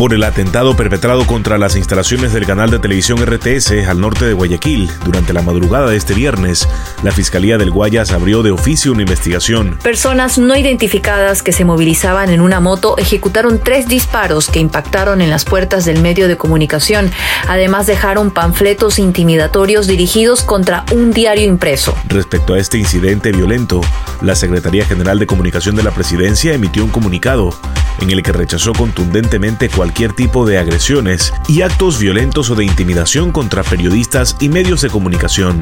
por el atentado perpetrado contra las instalaciones del canal de televisión RTS al norte de Guayaquil. Durante la madrugada de este viernes, la Fiscalía del Guayas abrió de oficio una investigación. Personas no identificadas que se movilizaban en una moto ejecutaron tres disparos que impactaron en las puertas del medio de comunicación. Además, dejaron panfletos intimidatorios dirigidos contra un diario impreso. Respecto a este incidente violento, la Secretaría General de Comunicación de la Presidencia emitió un comunicado en el que rechazó contundentemente cualquier tipo de agresiones y actos violentos o de intimidación contra periodistas y medios de comunicación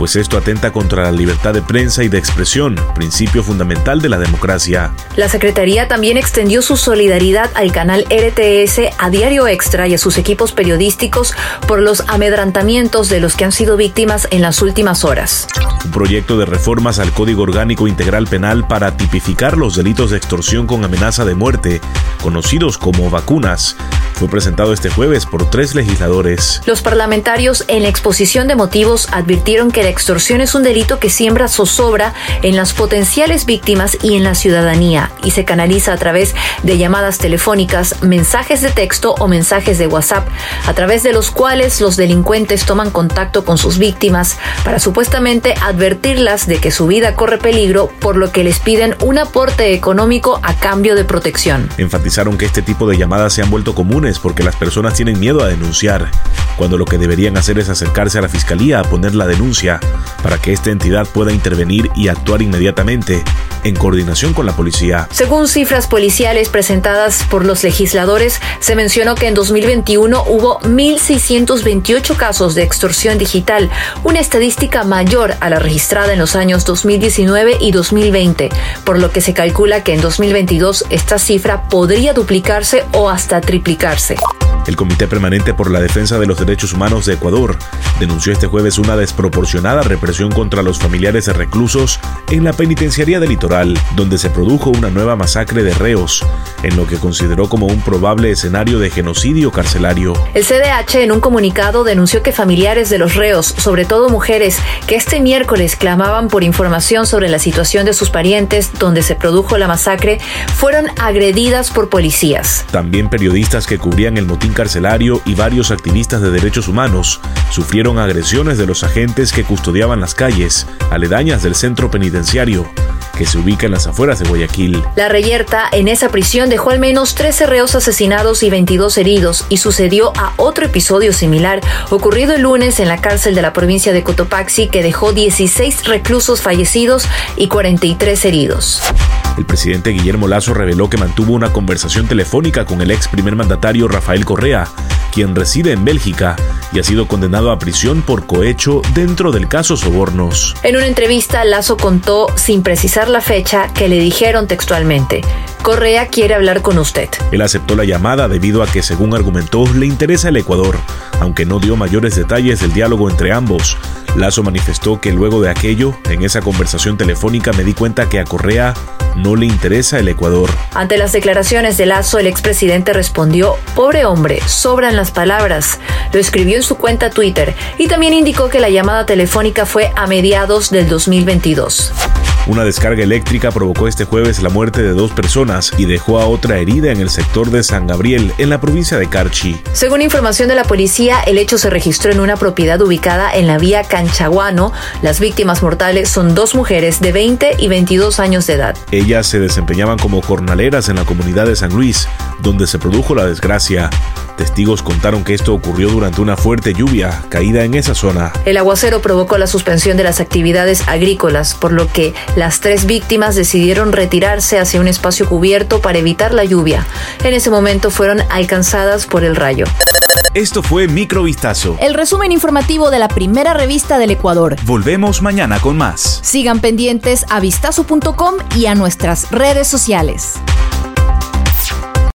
pues esto atenta contra la libertad de prensa y de expresión, principio fundamental de la democracia. La Secretaría también extendió su solidaridad al canal RTS, a Diario Extra y a sus equipos periodísticos por los amedrantamientos de los que han sido víctimas en las últimas horas. Un proyecto de reformas al Código Orgánico Integral Penal para tipificar los delitos de extorsión con amenaza de muerte, conocidos como vacunas, fue presentado este jueves por tres legisladores. Los parlamentarios en la exposición de motivos advirtieron que la extorsión es un delito que siembra zozobra en las potenciales víctimas y en la ciudadanía y se canaliza a través de llamadas telefónicas, mensajes de texto o mensajes de WhatsApp, a través de los cuales los delincuentes toman contacto con sus víctimas para supuestamente advertirlas de que su vida corre peligro, por lo que les piden un aporte económico a cambio de protección. Enfatizaron que este tipo de llamadas se han vuelto comunes porque las personas tienen miedo a denunciar, cuando lo que deberían hacer es acercarse a la fiscalía a poner la denuncia para que esta entidad pueda intervenir y actuar inmediatamente en coordinación con la policía. Según cifras policiales presentadas por los legisladores, se mencionó que en 2021 hubo 1.628 casos de extorsión digital, una estadística mayor a la registrada en los años 2019 y 2020, por lo que se calcula que en 2022 esta cifra podría duplicarse o hasta triplicarse. El Comité Permanente por la Defensa de los Derechos Humanos de Ecuador denunció este jueves una desproporcionada represión contra los familiares de reclusos en la penitenciaría del litoral, donde se produjo una nueva masacre de reos, en lo que consideró como un probable escenario de genocidio carcelario. El CDH en un comunicado denunció que familiares de los reos, sobre todo mujeres, que este miércoles clamaban por información sobre la situación de sus parientes donde se produjo la masacre, fueron agredidas por policías. También periodistas que cubrían el motín carcelario y varios activistas de derechos humanos sufrieron agresiones de los agentes que custodiaban las calles aledañas del centro penitenciario que se ubica en las afueras de Guayaquil. La reyerta en esa prisión dejó al menos 13 reos asesinados y 22 heridos y sucedió a otro episodio similar ocurrido el lunes en la cárcel de la provincia de Cotopaxi que dejó 16 reclusos fallecidos y 43 heridos. El presidente Guillermo Lazo reveló que mantuvo una conversación telefónica con el ex primer mandatario Rafael Correa, quien reside en Bélgica y ha sido condenado a prisión por cohecho dentro del caso Sobornos. En una entrevista, Lazo contó, sin precisar la fecha, que le dijeron textualmente, Correa quiere hablar con usted. Él aceptó la llamada debido a que, según argumentó, le interesa el Ecuador, aunque no dio mayores detalles del diálogo entre ambos. Lazo manifestó que luego de aquello, en esa conversación telefónica me di cuenta que a Correa no le interesa el Ecuador. Ante las declaraciones de Lazo, el expresidente respondió, pobre hombre, sobran las palabras. Lo escribió en su cuenta Twitter y también indicó que la llamada telefónica fue a mediados del 2022. Una descarga eléctrica provocó este jueves la muerte de dos personas y dejó a otra herida en el sector de San Gabriel, en la provincia de Carchi. Según información de la policía, el hecho se registró en una propiedad ubicada en la vía Canchaguano. Las víctimas mortales son dos mujeres de 20 y 22 años de edad. Ellas se desempeñaban como jornaleras en la comunidad de San Luis, donde se produjo la desgracia. Testigos contaron que esto ocurrió durante una fuerte lluvia caída en esa zona. El aguacero provocó la suspensión de las actividades agrícolas, por lo que las tres víctimas decidieron retirarse hacia un espacio cubierto para evitar la lluvia. En ese momento fueron alcanzadas por el rayo. Esto fue Microvistazo. El resumen informativo de la primera revista del Ecuador. Volvemos mañana con más. Sigan pendientes a vistazo.com y a nuestras redes sociales.